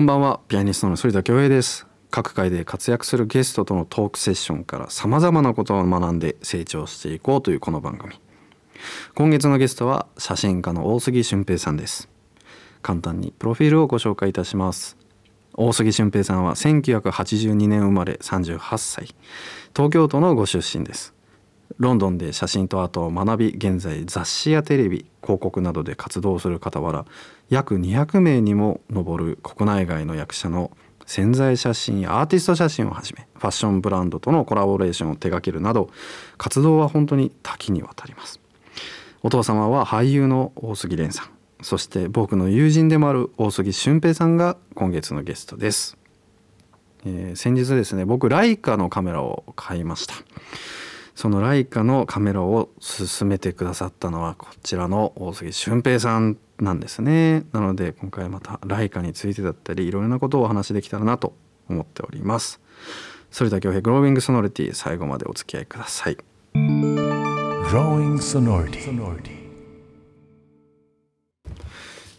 こんばんは。ピアニストの反田恭平です。各界で活躍するゲストとのトークセッションからさまざまなことを学んで成長していこうというこの番組。今月のゲストは写真家の大杉俊平さんです。簡単にプロフィールをご紹介いたします。大杉俊平さんは1982年生まれ38歳。東京都のご出身です。ロンドンで写真とアートを学び現在雑誌やテレビ広告などで活動する傍ら約200名にも上る国内外の役者の潜在写真やアーティスト写真をはじめファッションブランドとのコラボレーションを手掛けるなど活動は本当に多岐にわたります。お父様は俳優の大杉蓮さんそして僕の友人でもある大杉俊平さんが今月のゲストです、えー、先日ですね僕ライカのカメラを買いました。そのライカのカメラを勧めてくださったのはこちらの大杉俊平さんなんですね。なので今回またライカについてだったりいろいろなことをお話しできたらなと思っております。それでは恭平グロービングソノリティ最後までお付き合いください。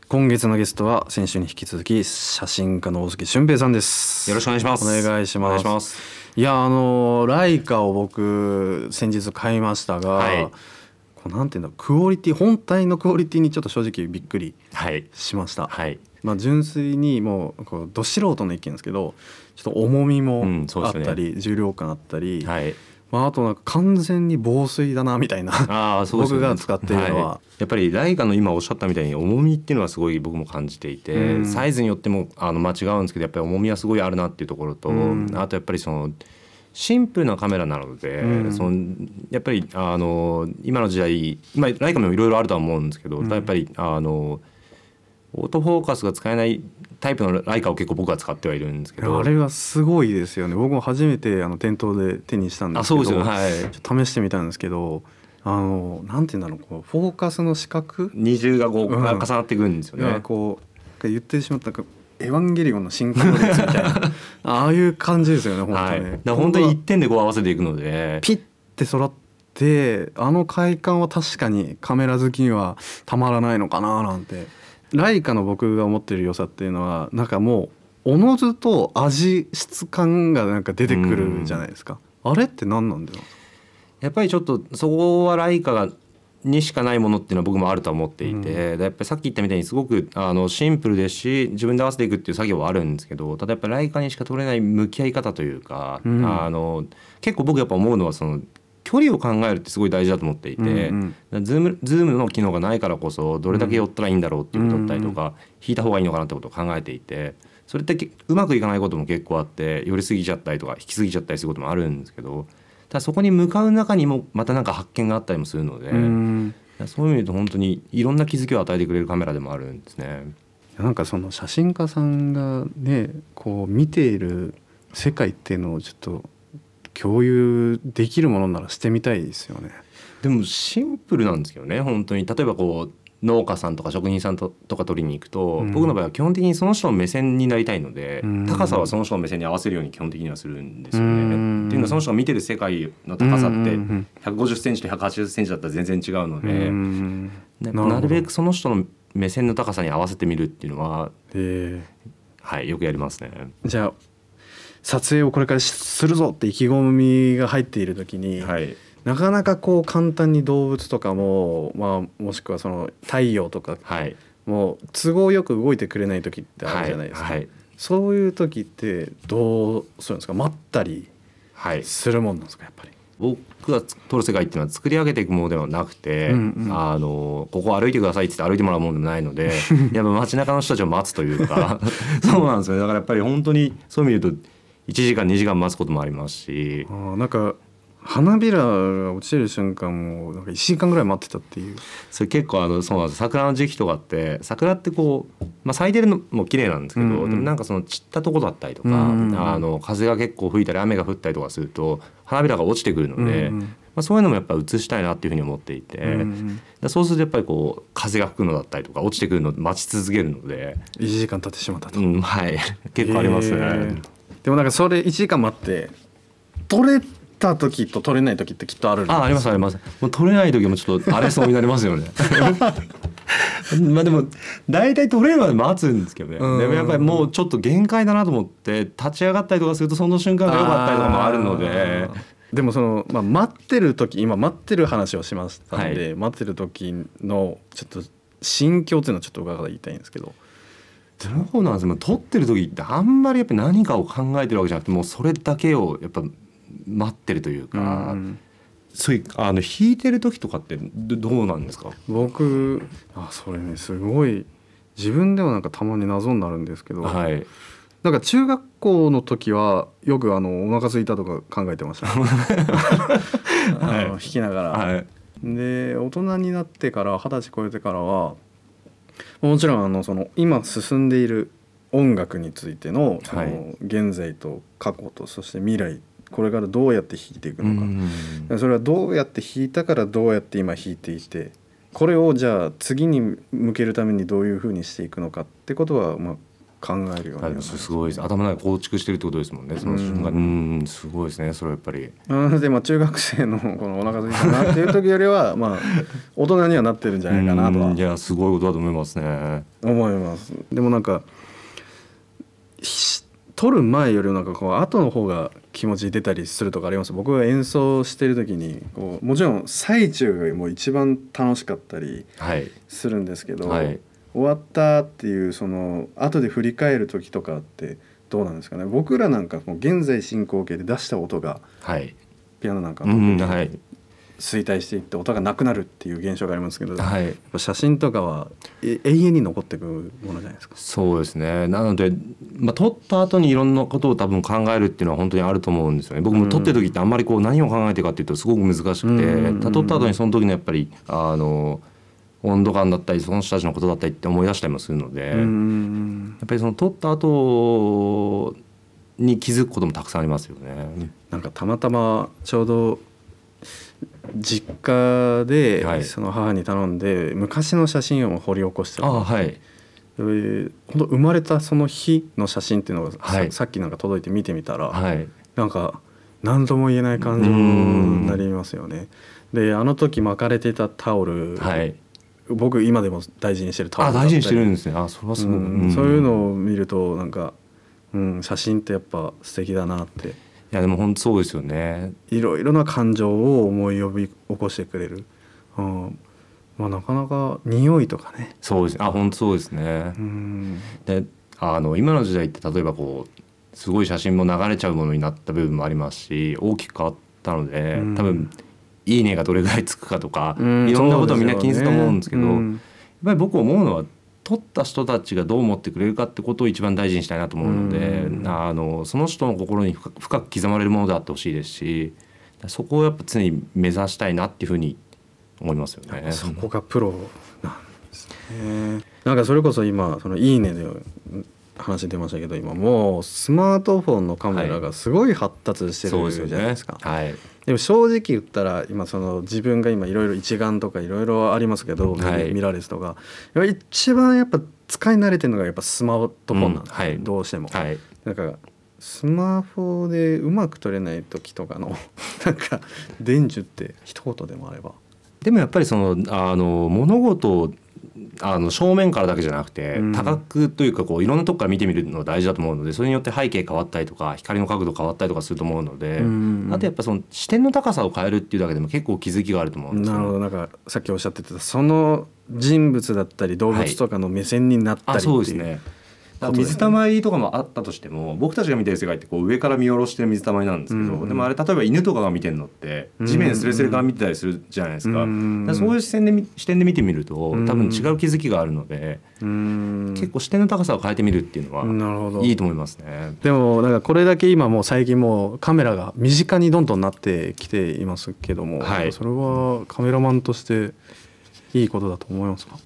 今月のゲストは先週に引き続き写真家の大杉俊平さんです。よろしくお願いします。お願いしますいやあのライカを僕先日買いましたが、はい、こうなんていうんだクオリティ本体のクオリティにちょっと正直びっくりしました、はい、まあ純粋にもうこうど素人の意見ですけどちょっと重みもあったり、うんね、重量感あったり、はいまあ、あとなんか完全に防水だなみたいなあそう、ね、僕が使っているのは、はい、やっぱりライカの今おっしゃったみたいに重みっていうのはすごい僕も感じていて、うん、サイズによってもあの間違うんですけどやっぱり重みはすごいあるなっていうところと、うん、あとやっぱりそのシンプルなカメラなので、うん、そのやっぱりあの今の時代今ライカもいろいろあるとは思うんですけど、やっぱりあのオートフォーカスが使えないタイプのライカを結構僕は使ってはいるんですけど。あれはすごいですよね。僕も初めてあの店頭で手にしたんですけど。あそうですよ、はい、ちょっと試してみたんですけどあのなんていうんだろうこうフォーカスの四角？二重がこう、うん、重なっていくんですよね。こう言ってしまったエヴァンゲリオンの進行列みたいな。ああいう感じですよね本当に、はい、本当に一点でこう合わせていくので。ピッて揃ってあの快感は確かにカメラ好きにはたまらないのかななんてライカの僕が思ってる良さっていうのはなんかもうおのずと味質感がなんか出てくるじゃないですか、あれって何なんだろう？やっぱりちょっとそこはライカがにしかないものっていうのは僕もあると思っていて、うん、やっぱりさっき言ったみたいにすごくあのシンプルですし自分で合わせていくっていう作業はあるんですけどただやっぱライカにしか取れない向き合い方というか、うん、あの結構僕やっぱ思うのはその距離を考えるってすごい大事だと思っていて、うんうん、ズームズームの機能がないからこそどれだけ寄ったらいいんだろうっていうことだったりとか、うんうん、引いた方がいいのかなってことを考えていてそれってうまくいかないことも結構あって寄りすぎちゃったりとか引きすぎちゃったりすることもあるんですけどただそこに向かう中にもまた何か発見があったりもするので、うん、そういう意味で本当にいろんな気づきを与えてくれるカメラでもあるんですね。なんかその写真家さんがねこう見ている世界っていうのをちょっと共有できるものならしてみたいですよね。でもシンプルなんですけどね本当に。例えばこう農家さんとか職人さんとか取りに行くと、うん、僕の場合は基本的にその人の目線になりたいので、うん、高さはその人の目線に合わせるように基本的にはするんですよね。うん、っていうのはその人が見てる世界の高さって1 5 0ンチと1 8 0ンチだったら全然違うので、なるべくその人の目線の高さに合わせてみるっていうのは、はい、よくやりますね。じゃあ撮影をこれからするぞって意気込みが入っている時に、はい、なかなかこう簡単に動物とかも、まあ、もしくはその太陽とか、はい、もう都合よく動いてくれない時ってあるじゃないですか、はい。はい、そういう時ってどうするんですか？待ったりするもんなんですかやっぱり。僕が撮る世界っていうのは作り上げていくものではなくて、うんうん、あのここ歩いてくださいって言って歩いてもらうものでもないので やっぱ街中の人たちを待つというか。そうなんですよ。だからやっぱり本当にそういう意味で言うと1時間2時間待つこともありますし。あなんか花びらが落ちる瞬間もなんか1時間ぐらい待ってたっていう。それ結構あのそうなんです。桜の時期とかって桜ってこう、まあ、咲いてるのも綺麗なんですけど、うんうん、でもなんかその散ったとこだったりとか、うんうん、あの風が結構吹いたり雨が降ったりとかすると花びらが落ちてくるので、うんうん、まあ、そういうのもやっぱ映したいなっていうふうに思っていて、うんうん、そうするとやっぱりこう風が吹くのだったりとか落ちてくるのを待ち続けるので1時間経ってしまったと、うん、はい。結構ありますね。でもなんかそれ1時間待って取れた時と取れない時ってきっとあるあありますあります。もう取れない時もちょっと荒れそうになりますよね。まあでも大体取れるまで待つんですけどね、うん。でもやっぱりもうちょっと限界だなと思って立ち上がったりとかするとその瞬間が良かったりとかもあるので。でもその、まあ、待ってる時今待ってる話をしましたんで、はい。待ってる時のちょっと心境っていうのをちょっと伺いたいんですけどどうなんですか撮ってる時ってあんまりやっぱ何かを考えてるわけじゃなくてもうそれだけをやっぱ待ってるというか、うん。そういうあの弾いてる時とかってどどうなんですか？僕あそれねすごい自分でもなんかたまに謎になるんですけど、はい。なんか中学校の時はよくあのお腹空いたとか考えてました、あの弾きながら。はい。で大人になってから二十歳超えてからはもちろんあのその今進んでいる音楽についてのそのはい。現在と過去とそして未来これからどうやって弾いていくのか、うんそれはどうやって弾いたからどうやって今弾いていてこれをじゃあ次に向けるためにどういうふうにしていくのかってことはまあ考えるようにすすごいです。頭の中で構築してるってことですもんね。その瞬間。ううんすごいですね。それはやっぱり。なのでまあ中学生の このお腹空いたなっていう時よりはまあ大人にはなってるんじゃないかなとは。うん。いやすごいことだと思いますね。思います。でもなんかひ撮る前よりもなんかこう後の方が気持ち出たりするとかあります？僕が演奏してる時にこうもちろん最中がもう一番楽しかったりはい。するんですけど、はい終わったっていうその後で振り返る時とかってどうなんですかね？僕らなんかもう現在進行形で出した音がはい。ピアノなんか特うんにはい。衰退していって音がなくなるっていう現象がありますけど、はい。ぱ写真とかはえ永遠に残っていくものじゃないですか？そうですね。なので、まあ、撮った後にいろんなことを多分考えるっていうのは本当にあると思うんですよね。僕も撮ってる時ってあんまりこう何を考えてるかっていうとすごく難しくて、うん。撮った後にその時のやっぱりあの温度感だったりその人たちのことだったりって思い出したりもするので、うんやっぱりその撮った後に気づくこともたくさんありますよね。なんかたまたまちょうど実家ではい。その母に頼んで昔の写真を掘り起こしてあはい。本当生まれたその日の写真っていうのがさ,、はい。さっきなんか届いて見てみたら、はい。なんか何とも言えない感情になりますよね。であの時巻かれてたタオル、はい。僕今でも大事にしてるタオあル大事にしてるんですね。あそれはすごく、うん。ん。そういうのを見るとなんか、うん、写真ってやっぱ素敵だなって。いやでも本当そうですよね。いろいろな感情を思い呼び起こしてくれる、うん。まあ、なかなか匂いとかね、そうです。あ本当そうですね。う。ん、であの今の時代って例えばこうすごい写真も流れちゃうものになった部分もありますし大きく変わったので、うん。多分「いいね」がどれぐらいつくかとか、うんいろんなことをみんな気にすると思うんですけど、やっそうよねぱり僕思うのは撮った人たちがどう思ってくれるかってことを一番大事にしたいなと思うので、うんあのその人の心に深く刻まれるものであってほしいですしそこをやっぱ常に目指したいなっていうふうに思いますよね。うんそこがプロなんですね。なんかそれこそ今そのいいねで話出ましたけど今もうスマートフォンのカメラがすごい発達してるじゃないですか。はいでも正直言ったら今その自分が今いろいろ一眼とかいろいろありますけど、はいミラーレスとか一番やっぱ使い慣れてるのがやっぱスマートフォンなんです、うんはいどうしても。はいなんかスマホでうまく撮れない時とかの なんか伝授って一言でもあれば。でもやっぱりそのあの物事をあの正面からだけじゃなくて、うん。多角というかこういろんなとこから見てみるの大事だと思うのでそれによって背景変わったりとか光の角度変わったりとかすると思うので、うんあとやっぱその視点の高さを変えるっていうだけでも結構気づきがあると思うんですよ。なるほど。なんかさっきおっしゃってたその人物だったり動物とかの目線になったりあっていう、そうですね水たまりとかもあったとしても僕たちが見てる世界ってこう上から見下ろしてる水たまりなんですけど、うんうんでもあれ例えば犬とかが見てるのって地面スレスレから見てたりするじゃないですか,、うんだからそういう視線で見視点で見てみるとうん多分違う気づきがあるので、うーん結構視点の高さを変えてみるっていうのはいいと思いますね。でもなんかこれだけ今もう最近もうカメラが身近にどんどんなってきていますけども、はい。それはカメラマンとしていいことだと思いますか？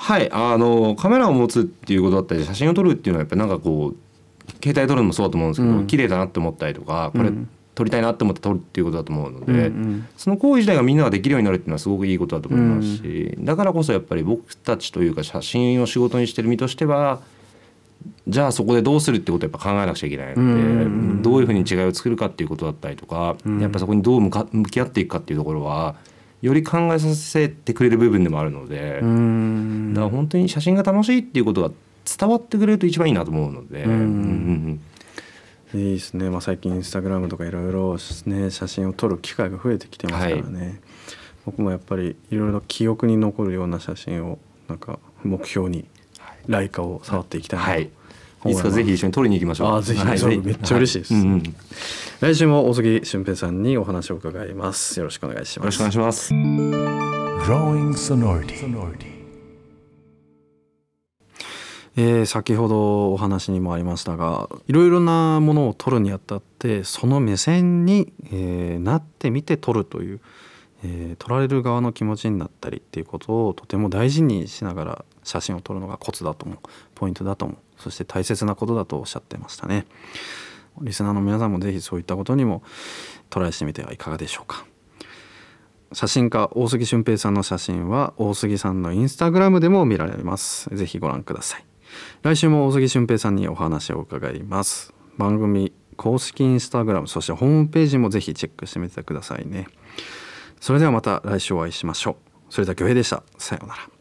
はいあのカメラを持つっていうことだったり写真を撮るっていうのはやっぱりなんかこう携帯撮るのもそうだと思うんですけど、うん。綺麗だなって思ったりとかこれうん。撮りたいなって思って撮るっていうことだと思うので、うんうんその行為自体がみんなができるようになるっていうのはすごくいいことだと思いますし、だからこそやっぱり僕たちというか写真を仕事にしてる身としてはじゃあそこでどうするってことをやっぱ考えなくちゃいけないので、うん。どういうふうに違いを作るかっていうことだったりとか、うん。やっぱそこにどう向か向き合っていくかっていうところはより考えさせてくれる部分でもあるので、うん。だから本当に写真が楽しいっていうことが伝わってくれると一番いいなと思うので、うん。うんうんいいですね、まあ、最近インスタグラムとかいろいろね。写真を撮る機会が増えてきてますからね、僕もやっぱりいろいろ記憶に残るような写真をなんか目標にライカを触っていきたいなとはい、つかぜひ一緒に撮りに行きましょう。あぜひはいめっちゃ嬉しいです。はうんうん。よ来週も大杉俊平さんにお話を伺います。よろしくお願いします。ろしくお願いします。Growing sonority. えー先ほどお話にもありましたがいろいろなものを撮るにあたってその目線に、えーなってみて撮るという、えー撮られる側の気持ちになったりっていうことをとても大事にしながら写真を撮るのがコツだと思う。ポイントだと思うそして大切なことだとおっしゃってましたね。リスナーの皆さんもぜひそういったことにもトライしてみてはいかがでしょうか。写真家大杉俊平さんの写真は大杉さんのインスタグラムでも見られます。ぜひご覧ください。来週も大杉俊平さんにお話を伺います。番組公式インスタグラムそしてホームページもぜひチェックしてみてくださいね。それではまた来週お会いしましょう。それでは恭平でした。さようなら。